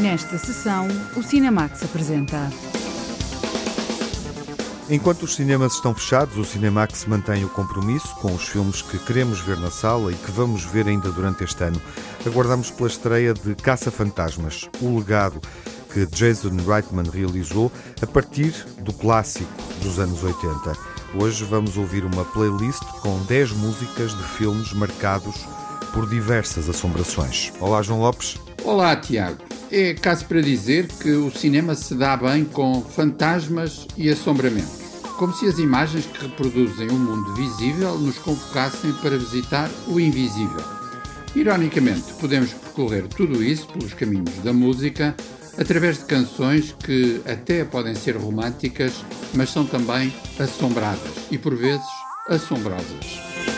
Nesta sessão, o Cinemax apresenta. Enquanto os cinemas estão fechados, o Cinemax mantém o compromisso com os filmes que queremos ver na sala e que vamos ver ainda durante este ano. Aguardamos pela estreia de Caça Fantasmas, o legado que Jason Reitman realizou a partir do clássico dos anos 80. Hoje vamos ouvir uma playlist com 10 músicas de filmes marcados por diversas assombrações. Olá, João Lopes. Olá, Tiago. É caso para dizer que o cinema se dá bem com fantasmas e assombramentos. Como se as imagens que reproduzem o mundo visível nos convocassem para visitar o invisível. Ironicamente, podemos percorrer tudo isso pelos caminhos da música, através de canções que até podem ser românticas, mas são também assombradas e por vezes assombrosas.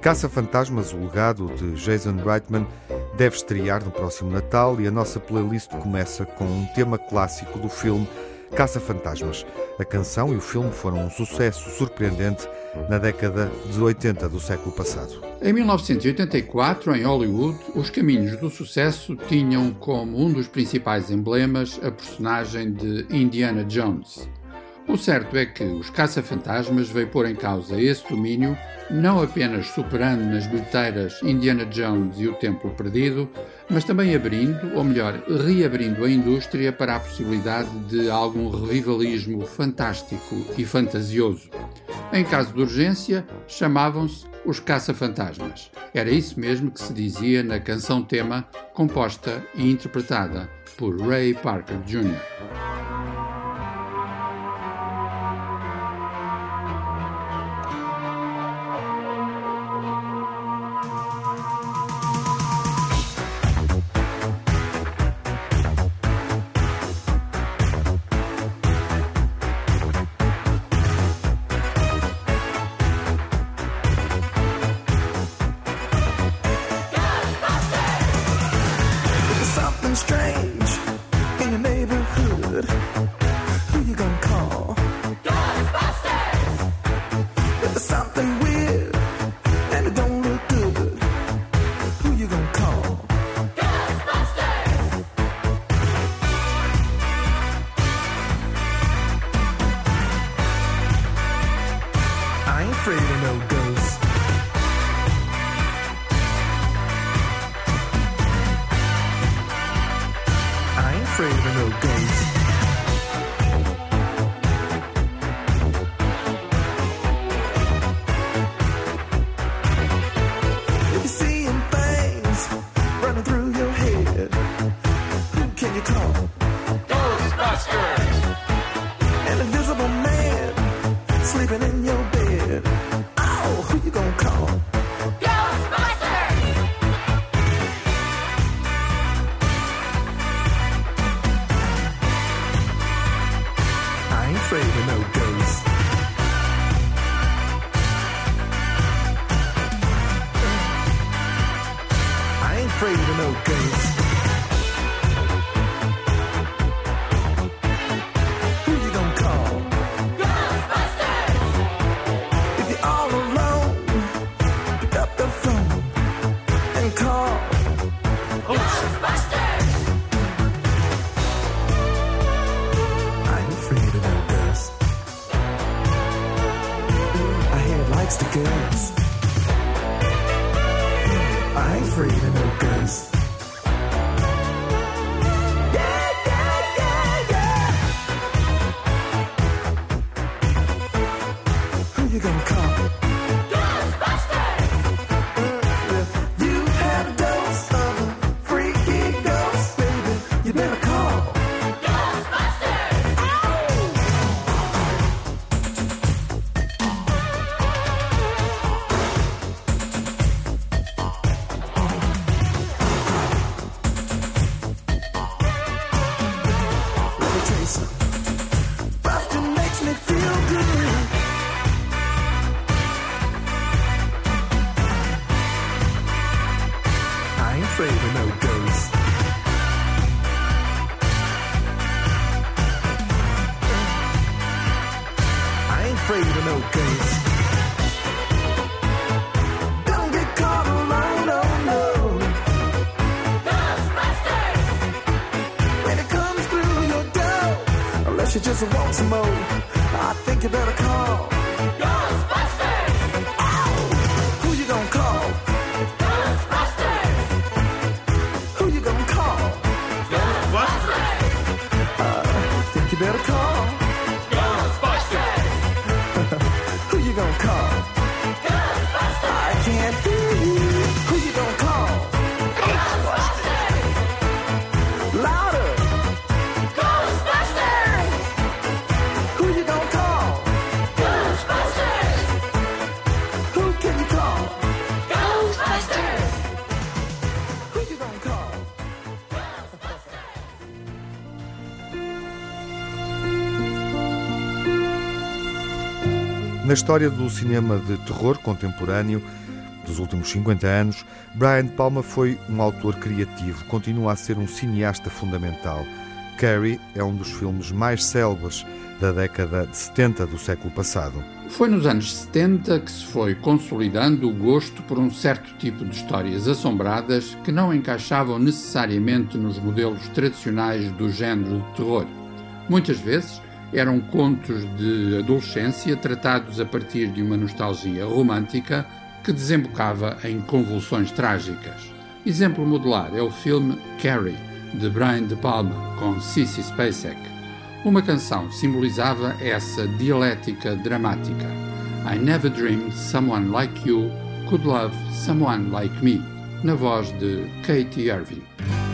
Caça-Fantasmas, o legado de Jason Reitman, deve estrear no próximo Natal e a nossa playlist começa com um tema clássico do filme Caça-Fantasmas. A canção e o filme foram um sucesso surpreendente na década de 80 do século passado. Em 1984, em Hollywood, os caminhos do sucesso tinham como um dos principais emblemas a personagem de Indiana Jones. O certo é que os caça-fantasmas veio pôr em causa esse domínio, não apenas superando nas bilheteiras Indiana Jones e o Templo Perdido, mas também abrindo, ou melhor, reabrindo a indústria para a possibilidade de algum revivalismo fantástico e fantasioso. Em caso de urgência, chamavam-se os caça-fantasmas. Era isso mesmo que se dizia na canção-tema, composta e interpretada por Ray Parker Jr. afraid of no ghosts. Na história do cinema de terror contemporâneo dos últimos 50 anos, Brian Palma foi um autor criativo, continua a ser um cineasta fundamental. Carrie é um dos filmes mais célebres da década de 70 do século passado. Foi nos anos 70 que se foi consolidando o gosto por um certo tipo de histórias assombradas que não encaixavam necessariamente nos modelos tradicionais do género de terror. Muitas vezes, eram contos de adolescência tratados a partir de uma nostalgia romântica que desembocava em convulsões trágicas. Exemplo modular é o filme Carrie, de Brian De Palma, com Cissy Spacek. Uma canção simbolizava essa dialética dramática. I never dreamed someone like you could love someone like me, na voz de Katie Irving.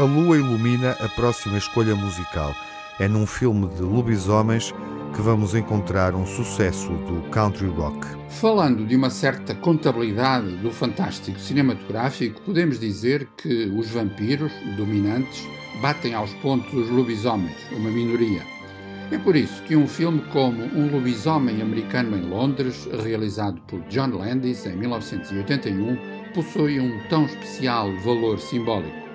a lua ilumina a próxima escolha musical. É num filme de lobisomens que vamos encontrar um sucesso do country rock. Falando de uma certa contabilidade do fantástico cinematográfico, podemos dizer que os vampiros dominantes batem aos pontos os lobisomens, uma minoria. É por isso que um filme como Um Lobisomem Americano em Londres, realizado por John Landis em 1981, possui um tão especial valor simbólico.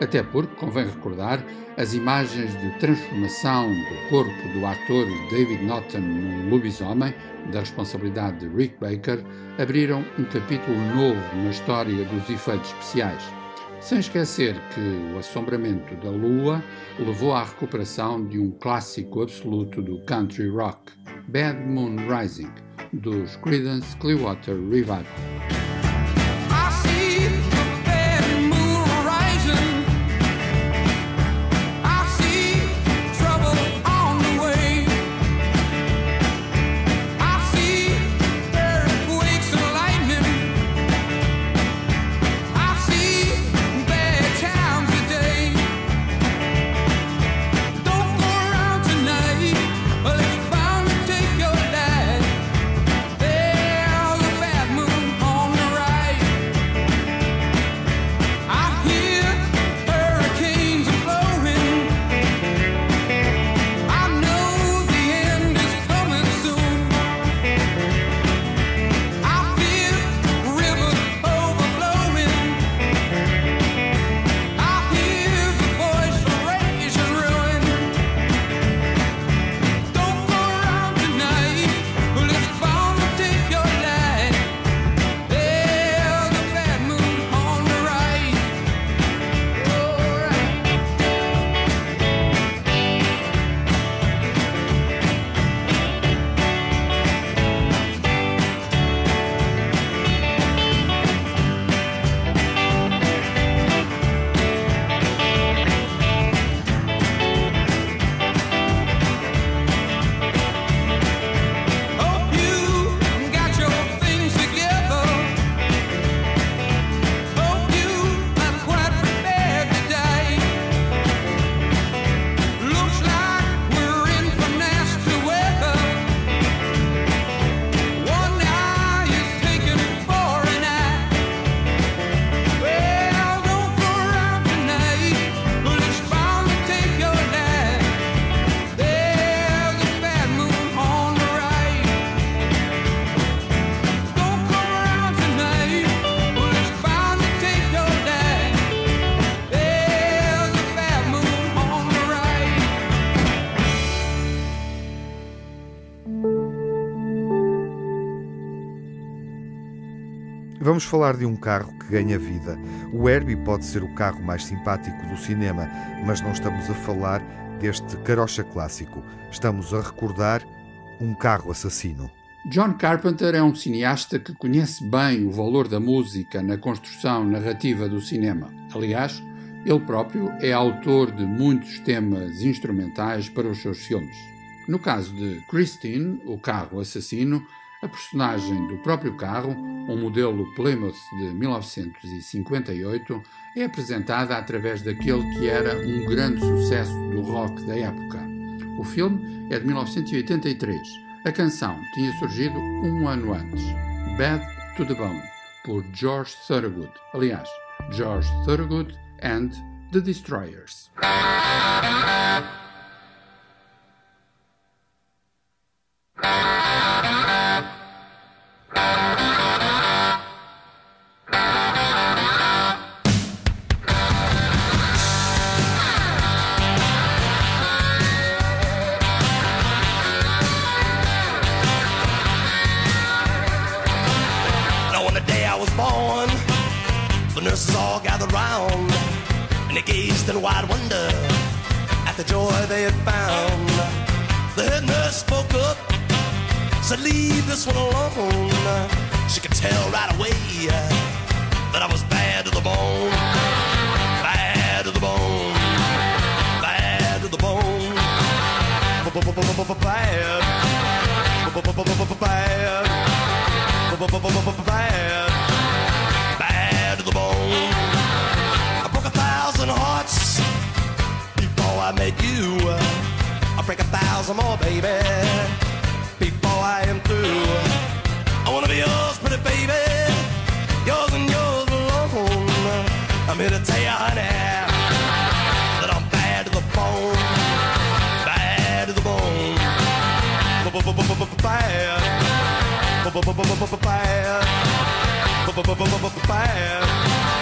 Até porque, convém recordar, as imagens de transformação do corpo do ator David Norton num lobisomem, da responsabilidade de Rick Baker, abriram um capítulo novo na história dos efeitos especiais. Sem esquecer que o assombramento da Lua levou à recuperação de um clássico absoluto do country rock, Bad Moon Rising, dos Creedence Clearwater Revival. Vamos falar de um carro que ganha vida. O Herbie pode ser o carro mais simpático do cinema, mas não estamos a falar deste carocha clássico. Estamos a recordar um carro assassino. John Carpenter é um cineasta que conhece bem o valor da música na construção narrativa do cinema. Aliás, ele próprio é autor de muitos temas instrumentais para os seus filmes. No caso de Christine, o carro assassino, a personagem do próprio carro, um modelo Plymouth de 1958, é apresentada através daquele que era um grande sucesso do rock da época. O filme é de 1983. A canção tinha surgido um ano antes. Bad to the Bone, por George Thorogood. Aliás, George Thorogood and the Destroyers. Nurses all gathered round, and they gazed in wide wonder at the joy they had found. The head nurse spoke up, said, "Leave this one alone." She could tell right away that I was bad to the bone, bad to the bone, bad to the bone, bad, bad, bad, bad to the bone. I broke a thousand hearts before I met you. I break a thousand more, baby. I am through, I wanna be yours, pretty baby. Yours and yours alone. I'm here to tell you, honey, that I'm bad to the bone. Bad to the bone. B-b-b-b-b-bad. B-b-b-b-b-bad. Bad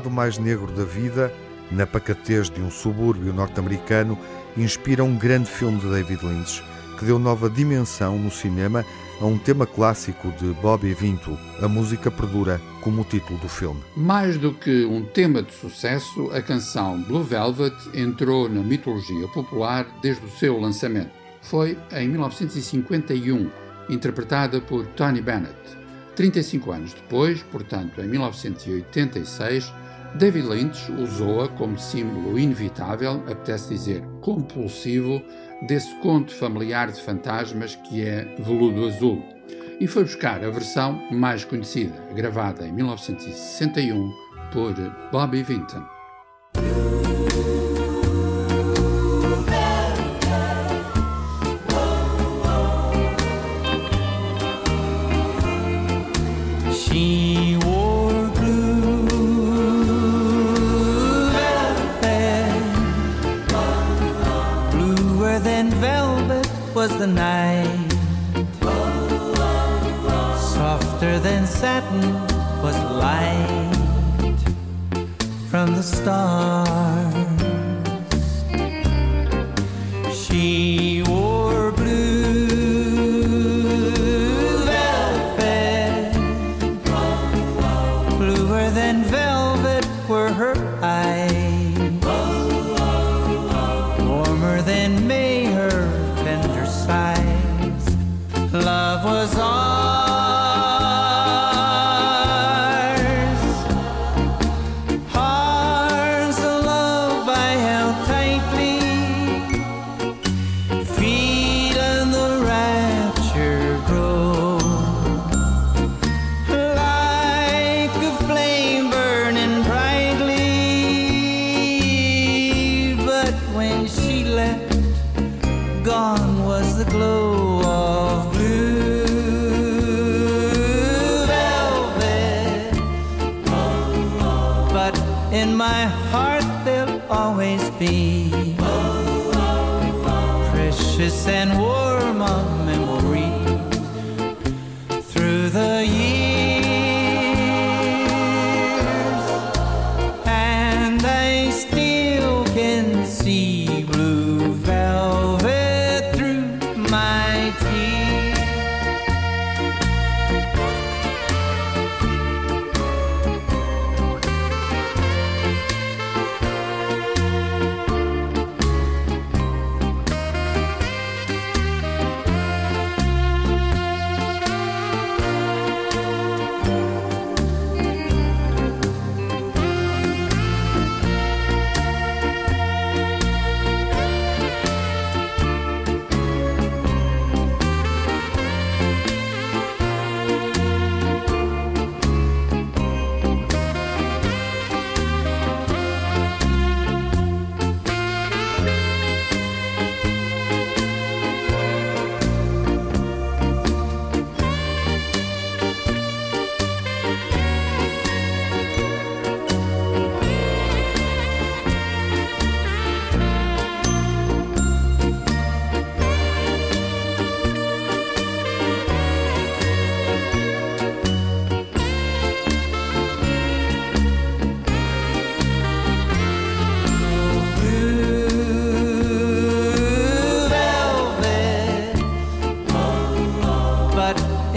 lado mais negro da vida, na pacatez de um subúrbio norte-americano, inspira um grande filme de David Lynch, que deu nova dimensão no cinema a um tema clássico de Bobby Vinto. A música perdura como o título do filme. Mais do que um tema de sucesso, a canção Blue Velvet entrou na mitologia popular desde o seu lançamento. Foi em 1951, interpretada por Tony Bennett. 35 anos depois, portanto em 1986, David Lynch usou-a como símbolo inevitável, apetece dizer compulsivo, desse conto familiar de fantasmas que é Veludo Azul, e foi buscar a versão mais conhecida, gravada em 1961 por Bobby Vinton. Was the night. Softer than satin was light from the stars.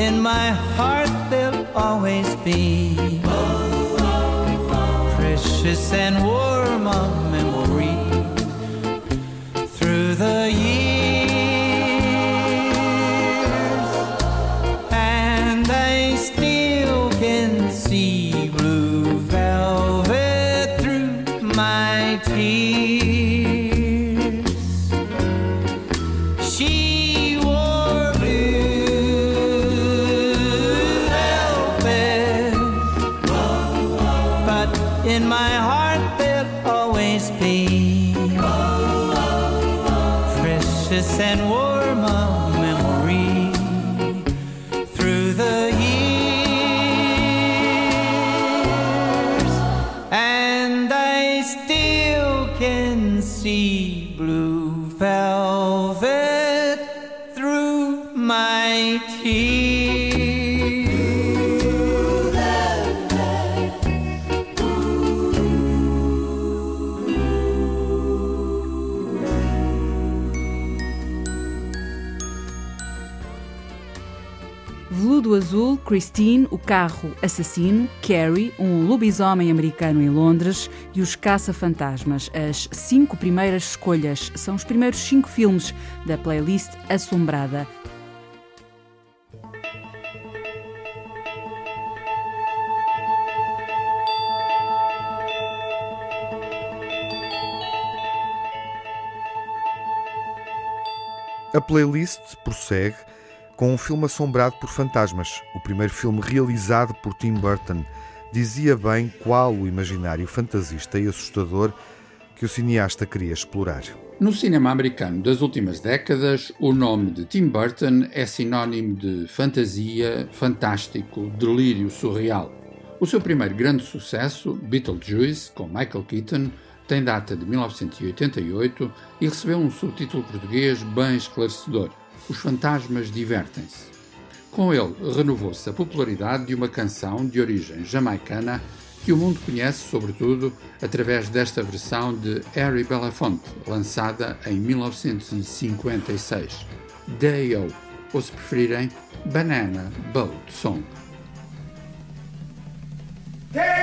In my heart they'll always be precious and warm Christine, o carro assassino, Carrie, um lobisomem americano em Londres e os Caça-Fantasmas. As cinco primeiras escolhas são os primeiros cinco filmes da playlist Assombrada. A playlist prossegue com um filme assombrado por fantasmas, o primeiro filme realizado por Tim Burton. Dizia bem qual o imaginário fantasista e assustador que o cineasta queria explorar. No cinema americano das últimas décadas, o nome de Tim Burton é sinónimo de fantasia, fantástico, delírio surreal. O seu primeiro grande sucesso, Beetlejuice, com Michael Keaton, tem data de 1988 e recebeu um subtítulo português bem esclarecedor: Os Fantasmas Divertem-se. Com ele, renovou-se a popularidade de uma canção de origem jamaicana que o mundo conhece, sobretudo, através desta versão de Harry Belafonte, lançada em 1956. Day-O, ou se preferirem, Banana Boat Song. Daylight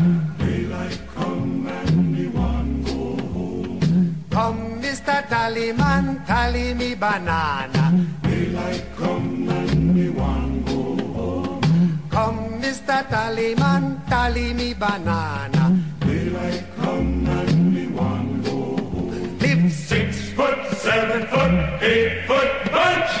tally man, tally me banana. Daylight come and me one go home. Come, Mr. Tally man, tally me banana. Daylight come and me one go home. Live six foot, seven foot, eight foot bunch.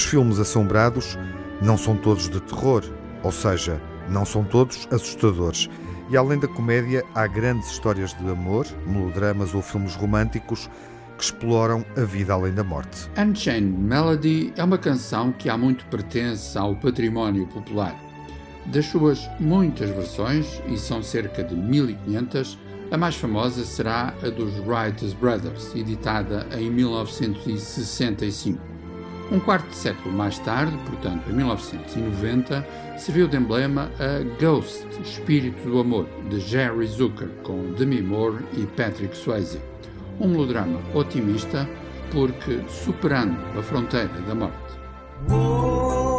Os filmes assombrados não são todos de terror, ou seja, não são todos assustadores. E além da comédia, há grandes histórias de amor, melodramas ou filmes românticos que exploram a vida além da morte. Unchained Melody é uma canção que há muito pertence ao património popular. Das suas muitas versões, e são cerca de 1500, a mais famosa será a dos Wright Brothers, editada em 1965. Um quarto de século mais tarde, portanto em 1990, serviu de emblema a Ghost, Espírito do Amor, de Jerry Zucker, com Demi Moore e Patrick Swayze. Um melodrama otimista porque superando a fronteira da morte.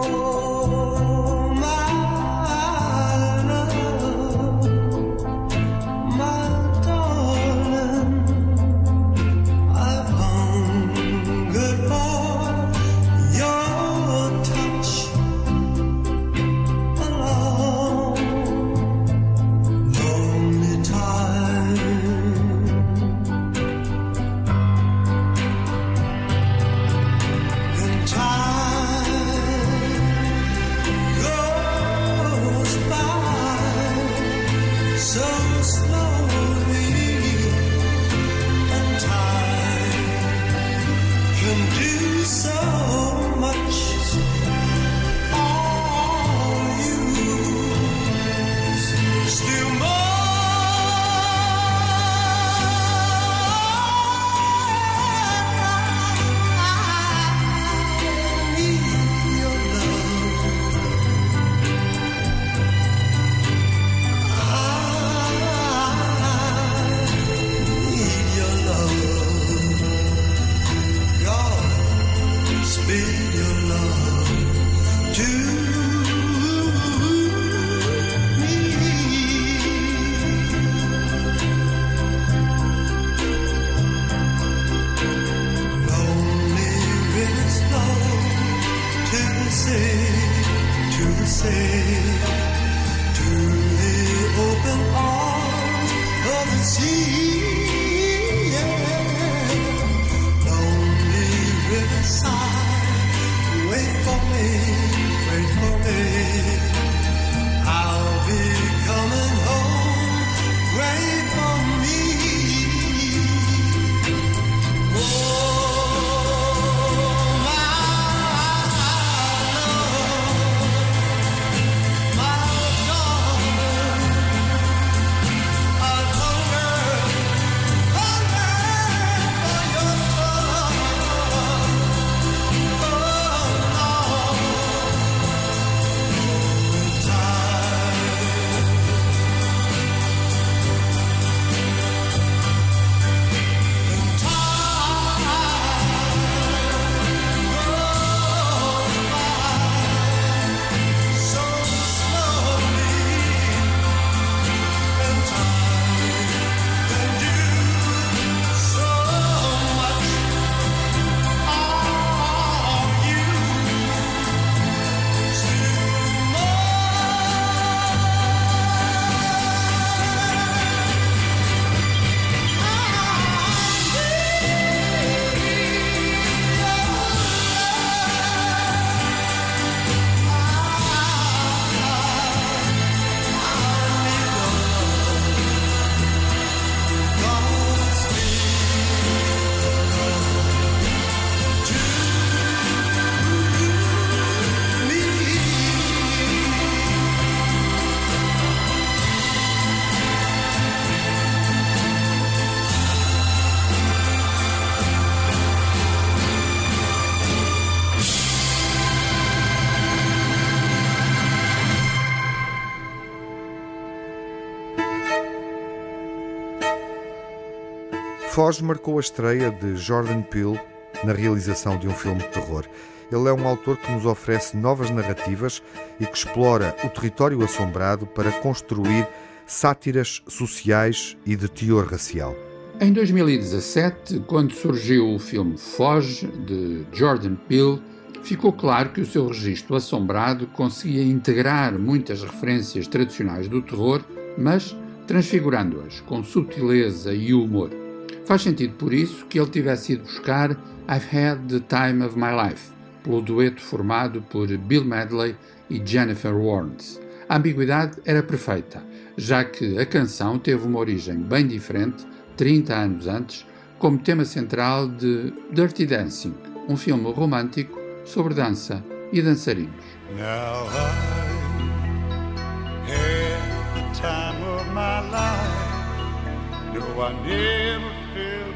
Foz marcou a estreia de Jordan Peele na realização de um filme de terror. Ele é um autor que nos oferece novas narrativas e que explora o território assombrado para construir sátiras sociais e de teor racial. Em 2017, quando surgiu o filme Foge, de Jordan Peele, ficou claro que o seu registro assombrado conseguia integrar muitas referências tradicionais do terror, mas transfigurando-as com sutileza e humor. Faz sentido por isso que ele tivesse ido buscar I've Had the Time of My Life, pelo dueto formado por Bill Medley e Jennifer Warnes. A ambiguidade era perfeita, já que a canção teve uma origem bem diferente, 30 anos antes, como tema central de Dirty Dancing, um filme romântico sobre dança e dançarinos. Now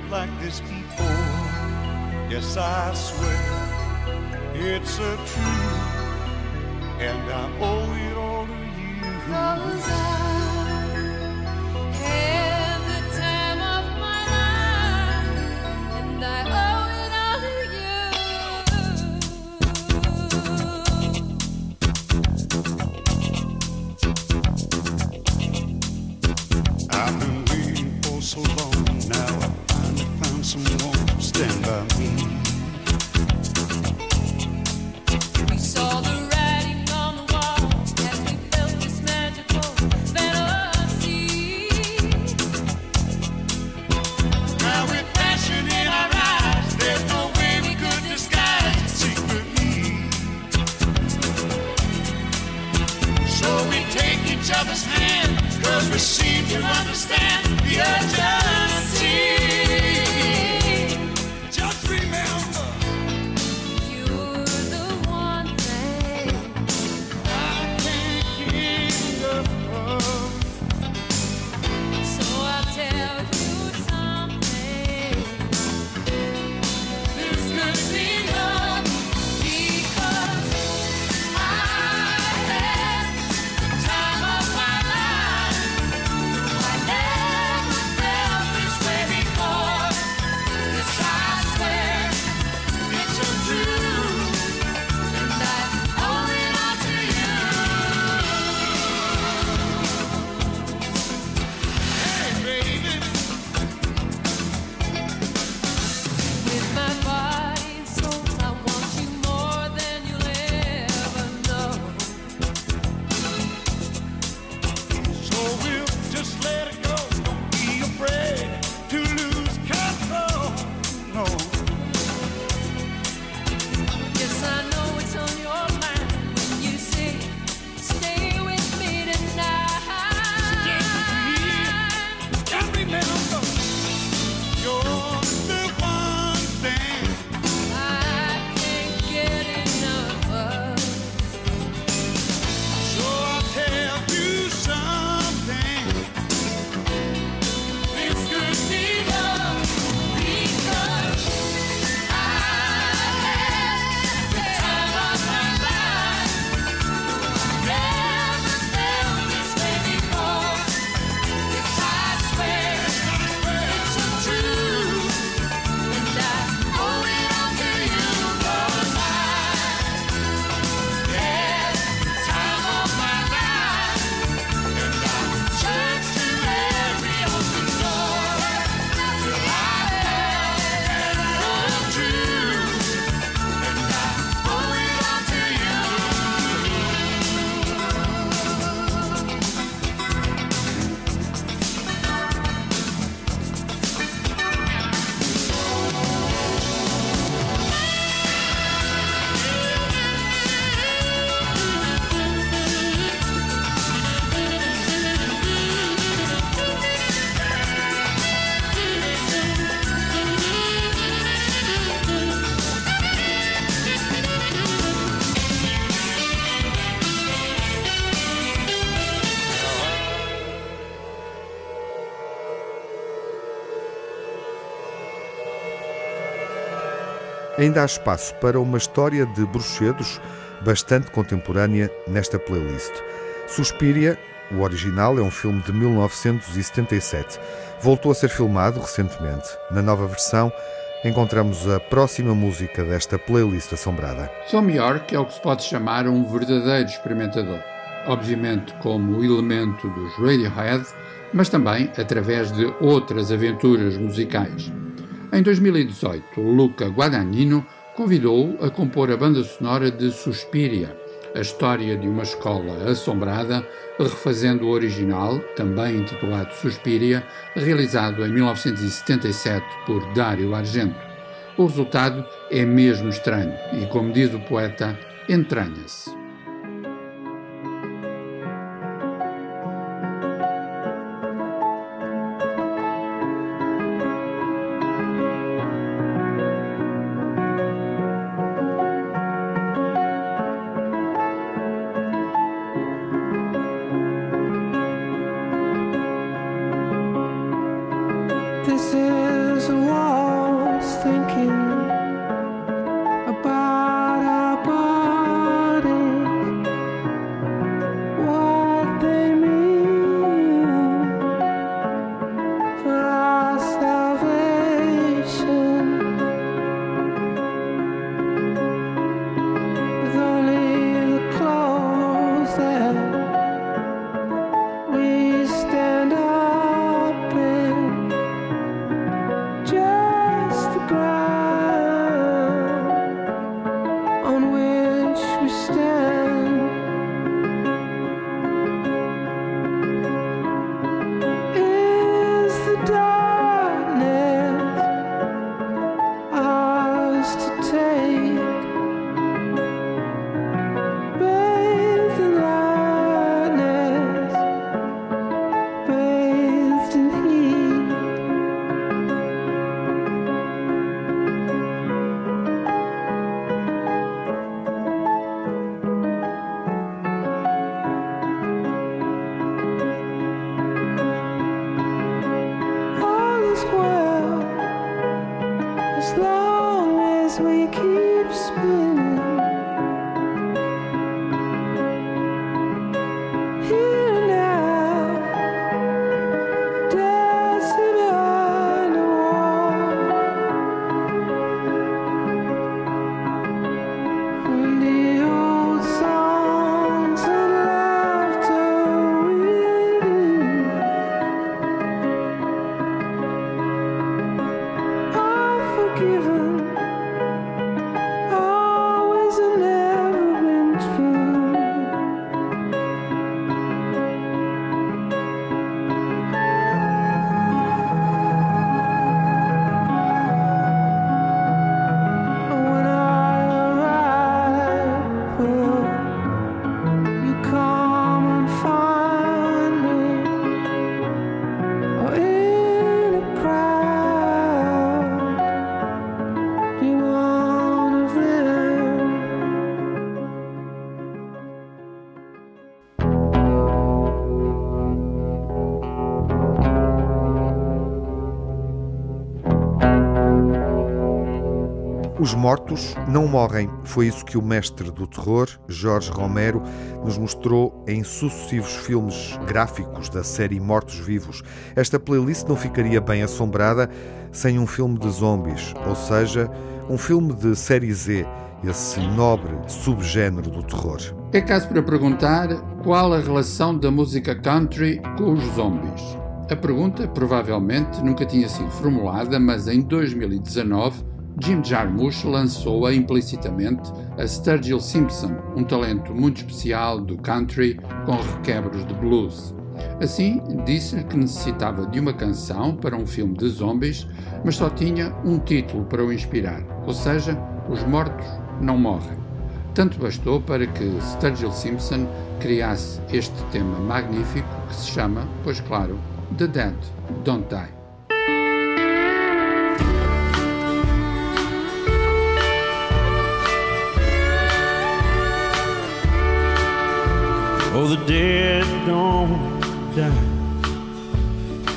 like this before. Yes, I swear it's a truth, and I owe it all to you. Cause I we seem to understand Ainda há espaço para uma história de bruxedos bastante contemporânea nesta playlist. Suspiria, o original, é um filme de 1977. voltou a ser filmado recentemente. Na nova versão, encontramos a próxima música desta playlist assombrada. Tom York é o que se pode chamar um verdadeiro experimentador. Obviamente como elemento dos Radiohead, mas também através de outras aventuras musicais. Em 2018, Luca Guadagnino convidou-o a compor a banda sonora de Suspiria, a história de uma escola assombrada, refazendo o original, também intitulado Suspiria, realizado em 1977 por Dario Argento. O resultado é mesmo estranho e, como diz o poeta, entranha-se. Os mortos não morrem. Foi isso que o mestre do terror, Jorge Romero, nos mostrou em sucessivos filmes gráficos da série Mortos Vivos. Esta playlist não ficaria bem assombrada sem um filme de zombies, ou seja, um filme de série Z, esse nobre subgénero do terror. É caso para perguntar qual a relação da música country com os zombies. A pergunta provavelmente nunca tinha sido formulada, mas em 2019 Jim Jarmusch lançou-a implicitamente a Sturgill Simpson, um talento muito especial do country com requebros de blues. Assim, disse-lhe que necessitava de uma canção para um filme de zombies, mas só tinha um título para o inspirar, ou seja, Os Mortos Não Morrem. Tanto bastou para que Sturgill Simpson criasse este tema magnífico que se chama, pois claro, The Dead Don't Die. Oh, the dead don't die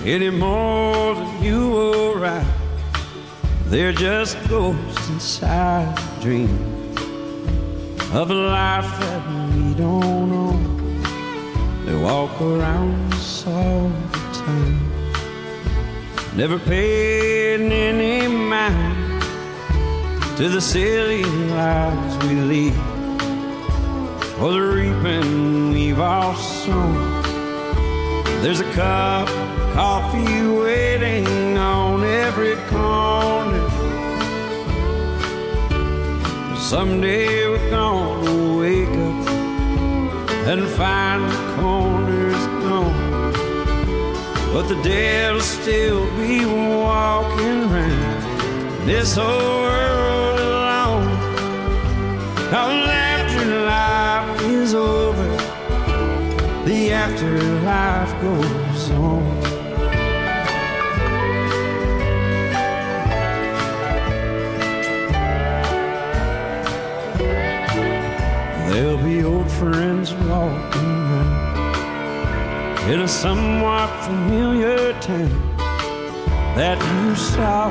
any more than you or I. They're just ghosts inside the dream of a life that we don't know. They walk around us all the time. never paying any mind to the silly lives we lead, or the reaping we've all sown. There's a cup of coffee waiting on every corner. Someday we're gonna wake up and find the corners gone. But the dead'll still be walking round this whole world the afterlife goes on. There'll be old friends walking around in a somewhat familiar town that you saw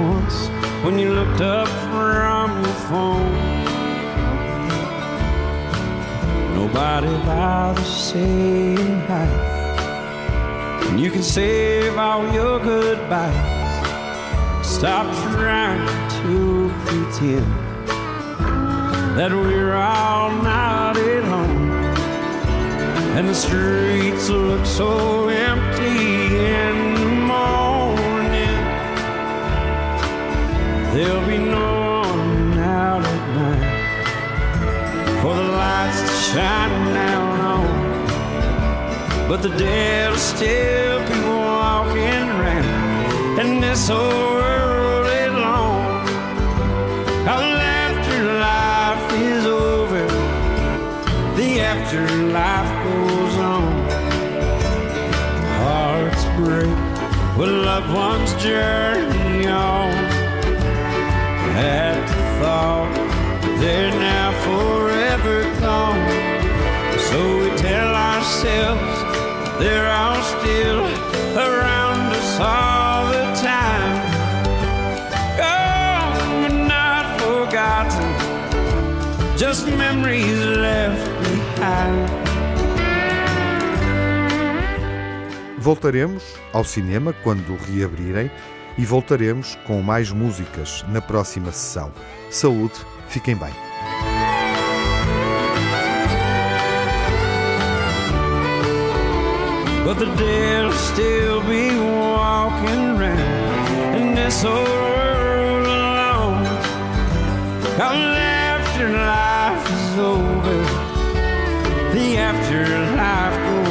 once when you looked up from your phone. Nobody bothers saying hi, and you can save all your goodbyes. Stop trying to pretend that we're all not at home. And the streets look so empty in the morning. There'll be no for the lights to shine down on. But the dead'll still be walking around in this whole world. Our afterlife is over. The afterlife goes on. Hearts break when loved ones journey on. At the thought they're now forever gone. So we tell ourselves they're all still around us all the time. Gone but not forgotten, just memories left behind. Voltaremos ao cinema quando reabrirem e voltaremos com mais músicas na próxima sessão. Saúde, fiquem bem. But the dead'll still be walking around in this whole world alone. Come afterlife is over, the afterlife goes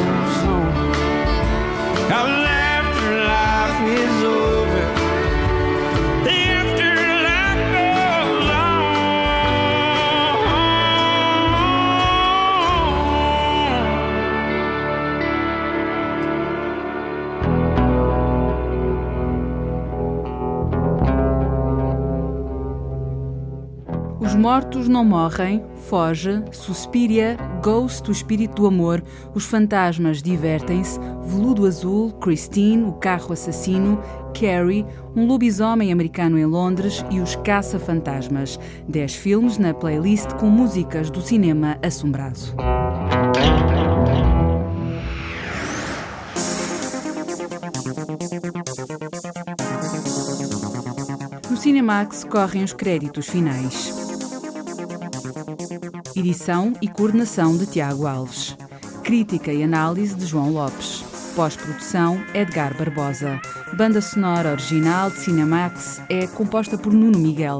mortos não morrem, foge, suspira, Ghost, o espírito do amor, os fantasmas divertem-se, Veludo Azul, Christine, o carro assassino, Carrie, um lobisomem americano em Londres e os caça-fantasmas. Dez filmes na playlist com músicas do cinema assombrado. No Cinemax correm os créditos finais. Edição e coordenação de Tiago Alves. Crítica e análise de João Lopes. Pós-produção Edgar Barbosa. Banda sonora original de Cinemax é composta por Nuno Miguel.